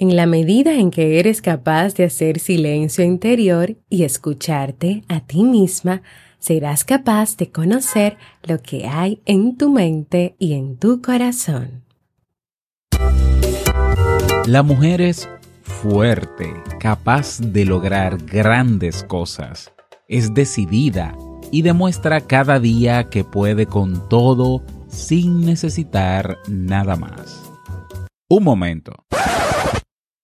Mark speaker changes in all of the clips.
Speaker 1: En la medida en que eres capaz de hacer silencio interior y escucharte a ti misma, serás capaz de conocer lo que hay en tu mente y en tu corazón.
Speaker 2: La mujer es fuerte, capaz de lograr grandes cosas. Es decidida y demuestra cada día que puede con todo sin necesitar nada más. Un momento.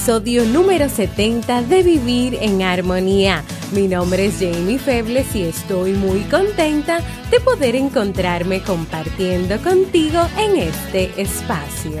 Speaker 1: Episodio número 70 de Vivir en Armonía. Mi nombre es Jamie Febles y estoy muy contenta de poder encontrarme compartiendo contigo en este espacio.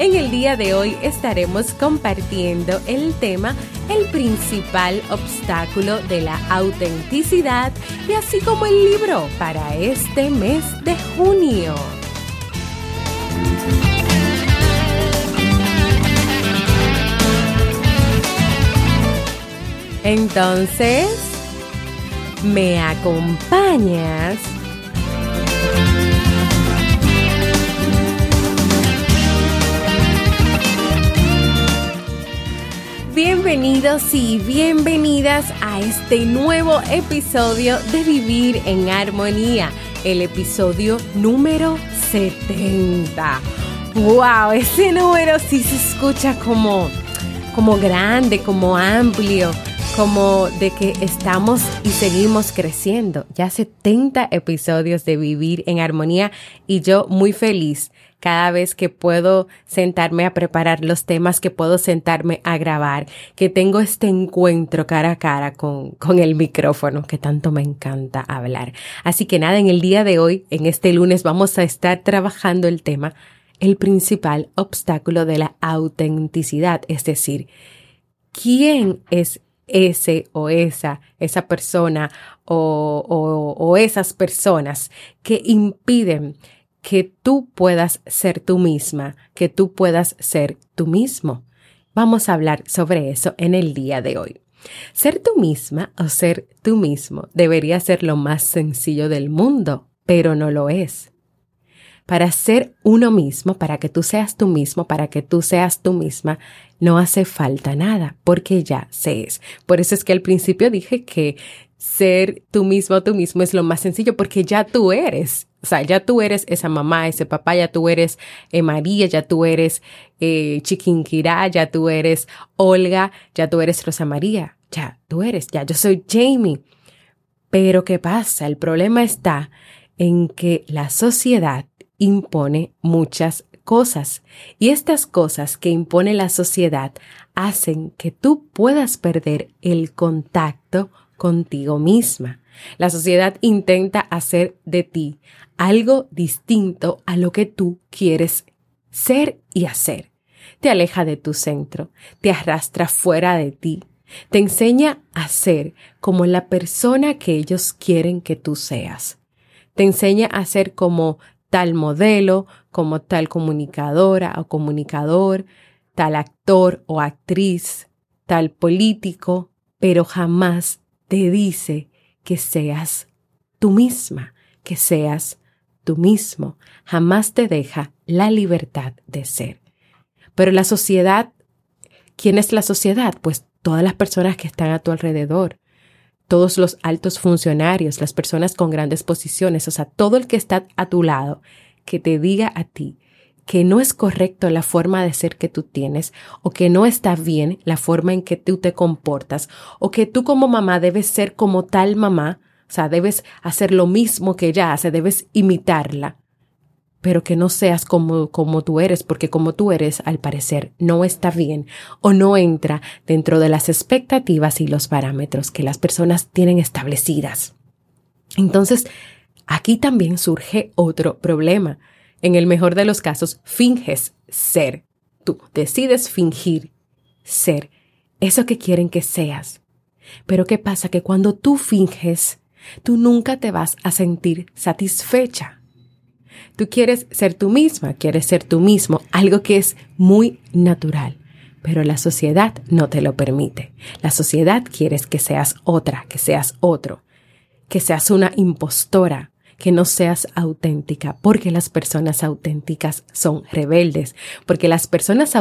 Speaker 1: En el día de hoy estaremos compartiendo el tema El principal obstáculo de la autenticidad y así como el libro para este mes de junio. Entonces, ¿me acompañas? Bienvenidos y bienvenidas a este nuevo episodio de Vivir en Armonía, el episodio número 70. ¡Wow! Ese número sí se escucha como, como grande, como amplio, como de que estamos y seguimos creciendo. Ya 70 episodios de Vivir en Armonía y yo muy feliz cada vez que puedo sentarme a preparar los temas, que puedo sentarme a grabar, que tengo este encuentro cara a cara con, con el micrófono, que tanto me encanta hablar. Así que nada, en el día de hoy, en este lunes, vamos a estar trabajando el tema, el principal obstáculo de la autenticidad, es decir, ¿quién es ese o esa, esa persona o, o, o esas personas que impiden que tú puedas ser tú misma, que tú puedas ser tú mismo. Vamos a hablar sobre eso en el día de hoy. Ser tú misma o ser tú mismo debería ser lo más sencillo del mundo, pero no lo es. Para ser uno mismo, para que tú seas tú mismo, para que tú seas tú misma, no hace falta nada, porque ya se es. Por eso es que al principio dije que ser tú mismo, tú mismo es lo más sencillo, porque ya tú eres o sea, ya tú eres esa mamá, ese papá, ya tú eres eh, María, ya tú eres eh, Chiquinquirá, ya tú eres Olga, ya tú eres Rosa María, ya tú eres, ya yo soy Jamie. Pero ¿qué pasa? El problema está en que la sociedad impone muchas cosas y estas cosas que impone la sociedad hacen que tú puedas perder el contacto contigo misma. La sociedad intenta hacer de ti algo distinto a lo que tú quieres ser y hacer. Te aleja de tu centro, te arrastra fuera de ti, te enseña a ser como la persona que ellos quieren que tú seas. Te enseña a ser como tal modelo, como tal comunicadora o comunicador, tal actor o actriz, tal político, pero jamás te dice que seas tú misma, que seas tú mismo. Jamás te deja la libertad de ser. Pero la sociedad, ¿quién es la sociedad? Pues todas las personas que están a tu alrededor, todos los altos funcionarios, las personas con grandes posiciones, o sea, todo el que está a tu lado, que te diga a ti que no es correcto la forma de ser que tú tienes o que no está bien la forma en que tú te comportas o que tú como mamá debes ser como tal mamá, o sea, debes hacer lo mismo que ella hace, debes imitarla pero que no seas como, como tú eres, porque como tú eres, al parecer, no está bien o no entra dentro de las expectativas y los parámetros que las personas tienen establecidas. Entonces, aquí también surge otro problema. En el mejor de los casos, finges ser. Tú decides fingir ser eso que quieren que seas. Pero ¿qué pasa? Que cuando tú finges, tú nunca te vas a sentir satisfecha Tú quieres ser tú misma, quieres ser tú mismo, algo que es muy natural. Pero la sociedad no te lo permite. La sociedad quiere que seas otra, que seas otro, que seas una impostora, que no seas auténtica, porque las personas auténticas son rebeldes, porque las personas,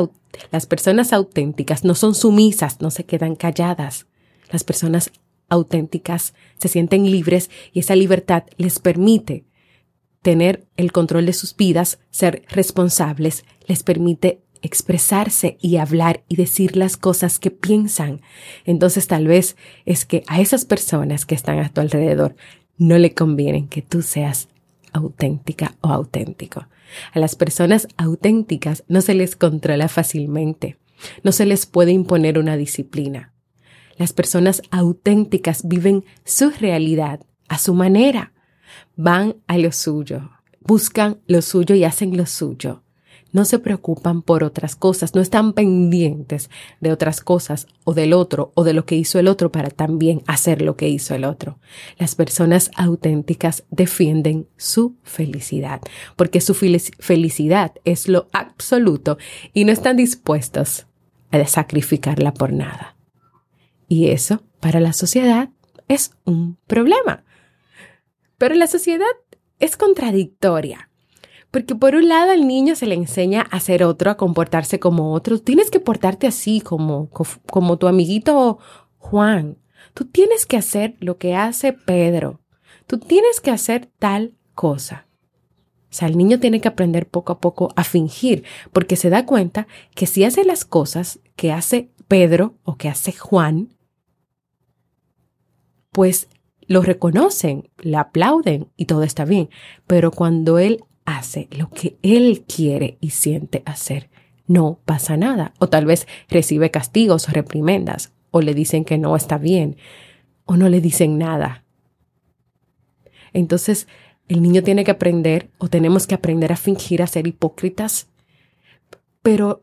Speaker 1: las personas auténticas no son sumisas, no se quedan calladas. Las personas auténticas se sienten libres y esa libertad les permite tener el control de sus vidas, ser responsables, les permite expresarse y hablar y decir las cosas que piensan. Entonces tal vez es que a esas personas que están a tu alrededor no le conviene que tú seas auténtica o auténtico. A las personas auténticas no se les controla fácilmente, no se les puede imponer una disciplina. Las personas auténticas viven su realidad a su manera van a lo suyo, buscan lo suyo y hacen lo suyo. No se preocupan por otras cosas, no están pendientes de otras cosas o del otro o de lo que hizo el otro para también hacer lo que hizo el otro. Las personas auténticas defienden su felicidad, porque su felicidad es lo absoluto y no están dispuestos a sacrificarla por nada. Y eso para la sociedad es un problema, pero la sociedad es contradictoria. Porque por un lado al niño se le enseña a ser otro, a comportarse como otro. Tienes que portarte así como, como tu amiguito Juan. Tú tienes que hacer lo que hace Pedro. Tú tienes que hacer tal cosa. O sea, el niño tiene que aprender poco a poco a fingir, porque se da cuenta que si hace las cosas que hace Pedro o que hace Juan, pues lo reconocen, le aplauden y todo está bien. Pero cuando él hace lo que él quiere y siente hacer, no pasa nada. O tal vez recibe castigos o reprimendas, o le dicen que no está bien, o no le dicen nada. Entonces, el niño tiene que aprender, o tenemos que aprender a fingir a ser hipócritas. Pero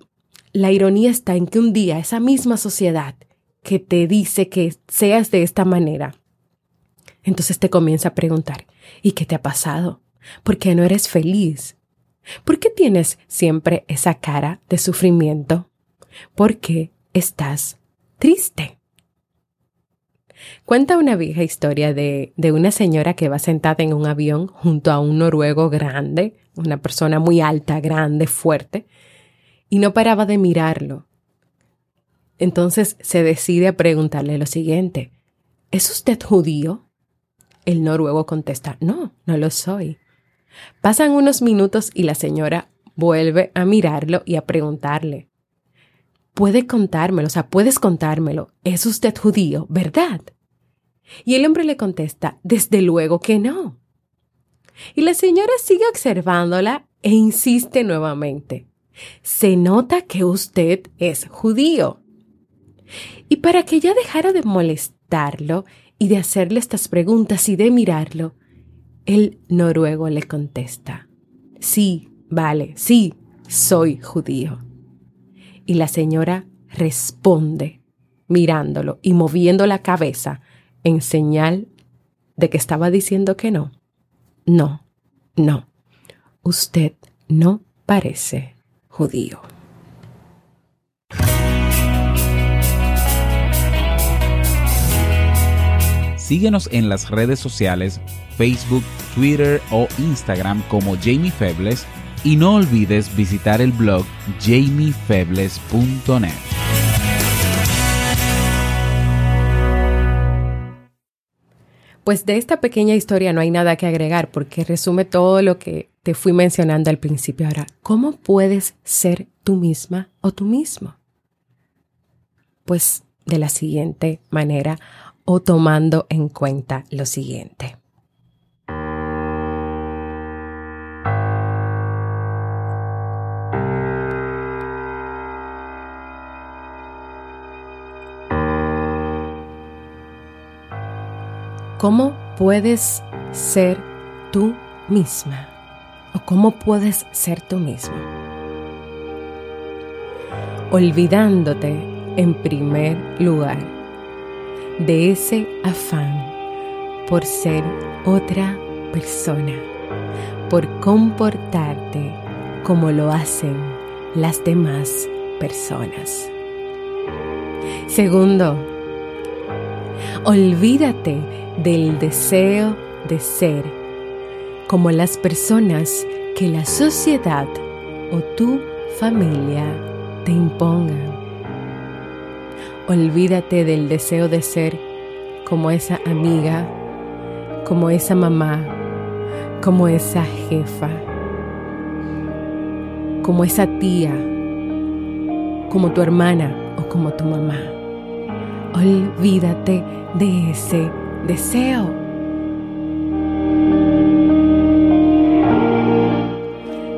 Speaker 1: la ironía está en que un día esa misma sociedad que te dice que seas de esta manera, entonces te comienza a preguntar, ¿y qué te ha pasado? ¿Por qué no eres feliz? ¿Por qué tienes siempre esa cara de sufrimiento? ¿Por qué estás triste? Cuenta una vieja historia de, de, una señora que va sentada en un avión junto a un noruego grande, una persona muy alta, grande, fuerte, y no paraba de mirarlo. Entonces se decide a preguntarle lo siguiente, ¿es usted judío? El noruego contesta, no, no lo soy. Pasan unos minutos y la señora vuelve a mirarlo y a preguntarle, puede contármelo, o sea, puedes contármelo, ¿es usted judío, verdad? Y el hombre le contesta, desde luego que no. Y la señora sigue observándola e insiste nuevamente, se nota que usted es judío. Y para que ella dejara de molestarlo, y de hacerle estas preguntas y de mirarlo, el noruego le contesta, sí, vale, sí, soy judío. Y la señora responde mirándolo y moviendo la cabeza en señal de que estaba diciendo que no. No, no. usted no parece judío.
Speaker 2: Síguenos en las redes sociales, Facebook, Twitter o Instagram como Jamie Febles y no olvides visitar el blog jamiefebles.net.
Speaker 1: Pues de esta pequeña historia no hay nada que agregar porque resume todo lo que te fui mencionando al principio. Ahora, ¿cómo puedes ser tú misma o tú mismo? Pues de la siguiente manera o tomando en cuenta lo siguiente. ¿Cómo puedes ser tú misma? ¿O cómo puedes ser tú mismo? Olvidándote en primer lugar de ese afán por ser otra persona, por comportarte como lo hacen las demás personas. Segundo, olvídate del deseo de ser como las personas que la sociedad o tu familia te impongan. Olvídate del deseo de ser como esa amiga, como esa mamá, como esa jefa, como esa tía, como tu hermana o como tu mamá. Olvídate de ese deseo.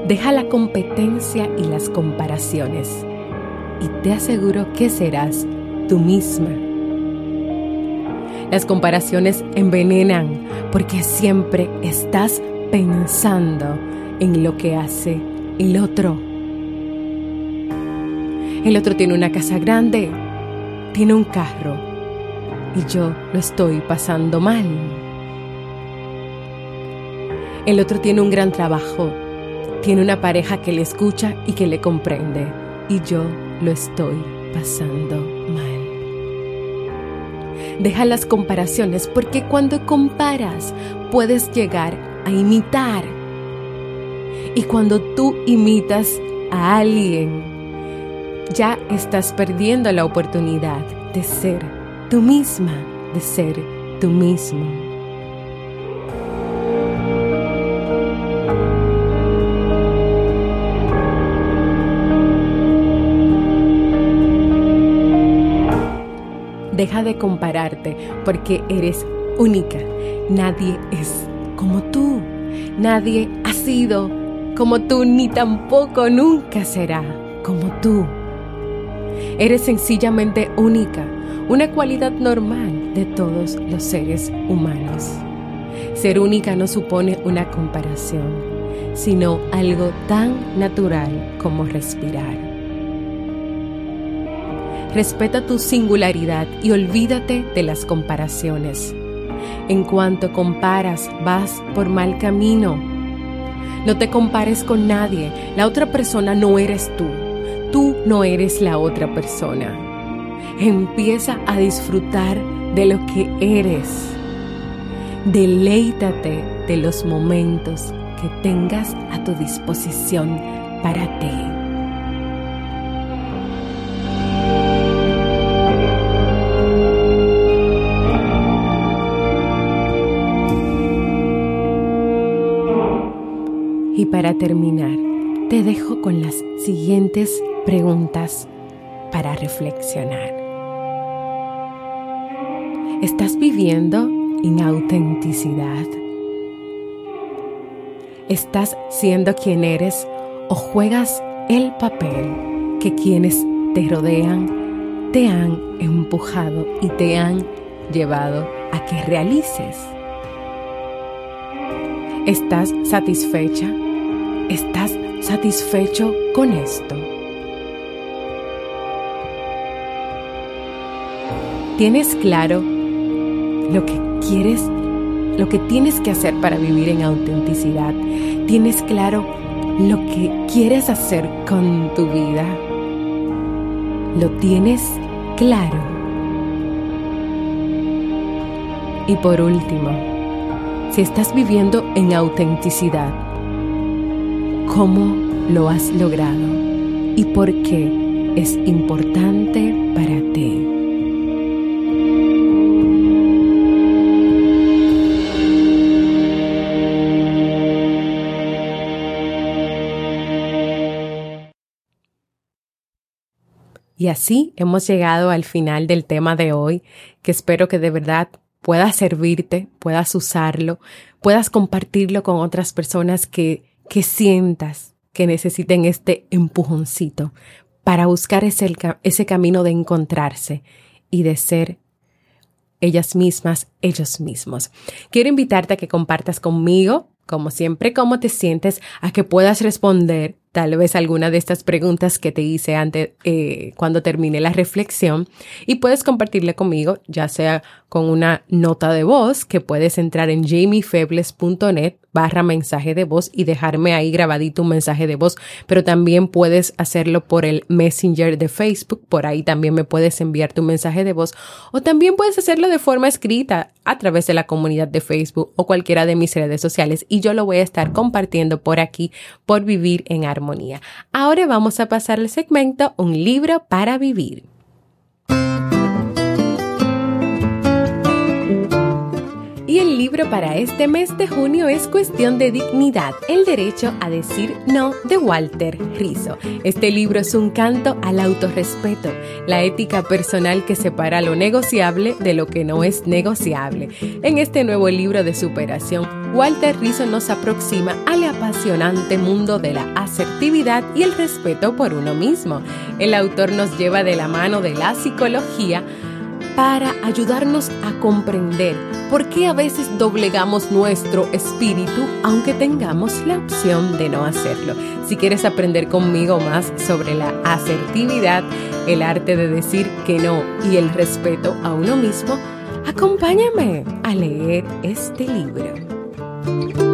Speaker 1: Deja la competencia y las comparaciones y te aseguro que serás tú misma. Las comparaciones envenenan porque siempre estás pensando en lo que hace el otro. El otro tiene una casa grande, tiene un carro y yo lo estoy pasando mal. El otro tiene un gran trabajo, tiene una pareja que le escucha y que le comprende y yo lo estoy pasando mal. Deja las comparaciones porque cuando comparas puedes llegar a imitar. Y cuando tú imitas a alguien, ya estás perdiendo la oportunidad de ser tú misma, de ser tú mismo. Deja de compararte porque eres única. Nadie es como tú. Nadie ha sido como tú ni tampoco nunca será como tú. Eres sencillamente única, una cualidad normal de todos los seres humanos. Ser única no supone una comparación, sino algo tan natural como respirar. Respeta tu singularidad y olvídate de las comparaciones. En cuanto comparas, vas por mal camino. No te compares con nadie. La otra persona no eres tú. Tú no eres la otra persona. Empieza a disfrutar de lo que eres. Deleítate de los momentos que tengas a tu disposición para ti. Y para terminar, te dejo con las siguientes preguntas para reflexionar. ¿Estás viviendo en autenticidad? ¿Estás siendo quien eres o juegas el papel que quienes te rodean te han empujado y te han llevado a que realices? ¿Estás satisfecha ¿Estás satisfecho con esto? ¿Tienes claro lo que quieres lo que tienes que hacer para vivir en autenticidad. Tienes claro lo que quieres hacer con tu vida. Lo tienes claro. Y por último, si estás viviendo en autenticidad, ¿cómo lo has logrado? ¿Y por qué es importante para ti? Así hemos llegado al final del tema de hoy, que espero que de verdad pueda servirte, puedas usarlo, puedas compartirlo con otras personas que, que sientas que necesiten este empujoncito para buscar ese, ese camino de encontrarse y de ser ellas mismas, ellos mismos. Quiero invitarte a que compartas conmigo, como siempre, cómo te sientes, a que puedas responder tal vez alguna de estas preguntas que te hice antes eh, cuando terminé la reflexión y puedes compartirla conmigo, ya sea con una nota de voz que puedes entrar en jamiefebles.net barra mensaje de voz y dejarme ahí grabadito un mensaje de voz, pero también puedes hacerlo por el Messenger de Facebook, por ahí también me puedes enviar tu mensaje de voz o también puedes hacerlo de forma escrita a través de la comunidad de Facebook o cualquiera de mis redes sociales y yo lo voy a estar compartiendo por aquí por vivir en armonía. Ahora vamos a pasar al segmento Un libro para vivir. Libro para este mes de junio es Cuestión de Dignidad, el derecho a decir no de Walter Rizzo. Este libro es un canto al autorrespeto, la ética personal que separa lo negociable de lo que no es negociable. En este nuevo libro de superación, Walter Rizzo nos aproxima al apasionante mundo de la asertividad y el respeto por uno mismo. El autor nos lleva de la mano de la psicología para ayudarnos a comprender por qué a veces doblegamos nuestro espíritu aunque tengamos la opción de no hacerlo. Si quieres aprender conmigo más sobre la asertividad, el arte de decir que no y el respeto a uno mismo, acompáñame a leer este libro.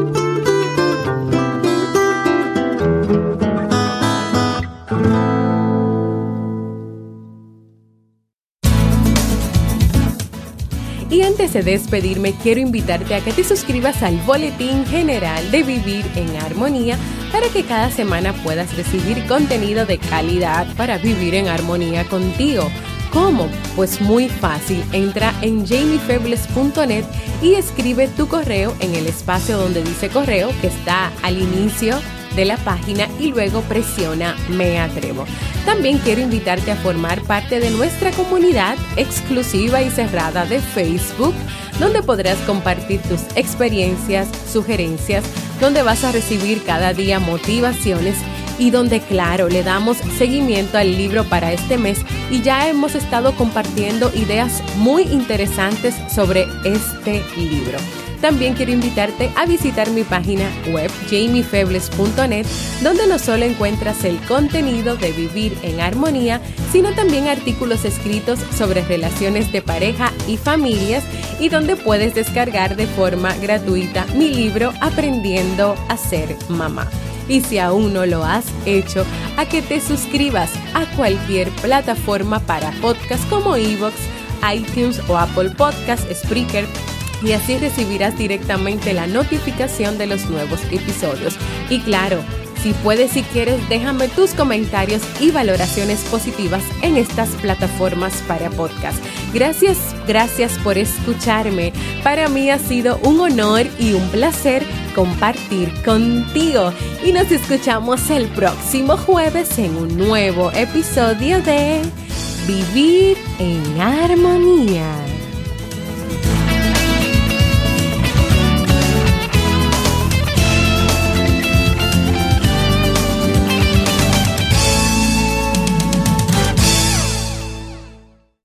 Speaker 1: De despedirme, quiero invitarte a que te suscribas al Boletín General de Vivir en Armonía para que cada semana puedas recibir contenido de calidad para vivir en armonía contigo. ¿Cómo? Pues muy fácil. Entra en jamiefebles.net y escribe tu correo en el espacio donde dice correo que está al inicio de la página y luego presiona Me Atrevo. También quiero invitarte a formar parte de nuestra comunidad exclusiva y cerrada de Facebook, donde podrás compartir tus experiencias, sugerencias, donde vas a recibir cada día motivaciones y donde, claro, le damos seguimiento al libro para este mes y ya hemos estado compartiendo ideas muy interesantes sobre este libro. También quiero invitarte a visitar mi página web jamiefebles.net, donde no solo encuentras el contenido de vivir en armonía, sino también artículos escritos sobre relaciones de pareja y familias y donde puedes descargar de forma gratuita mi libro Aprendiendo a ser mamá. Y si aún no lo has hecho, a que te suscribas a cualquier plataforma para podcast como Evox, iTunes o Apple Podcast, Spreaker y así recibirás directamente la notificación de los nuevos episodios. Y claro, si puedes y quieres, déjame tus comentarios y valoraciones positivas en estas plataformas para podcast. Gracias, gracias por escucharme. Para mí ha sido un honor y un placer compartir contigo. Y nos escuchamos el próximo jueves en un nuevo episodio de Vivir en Armonía.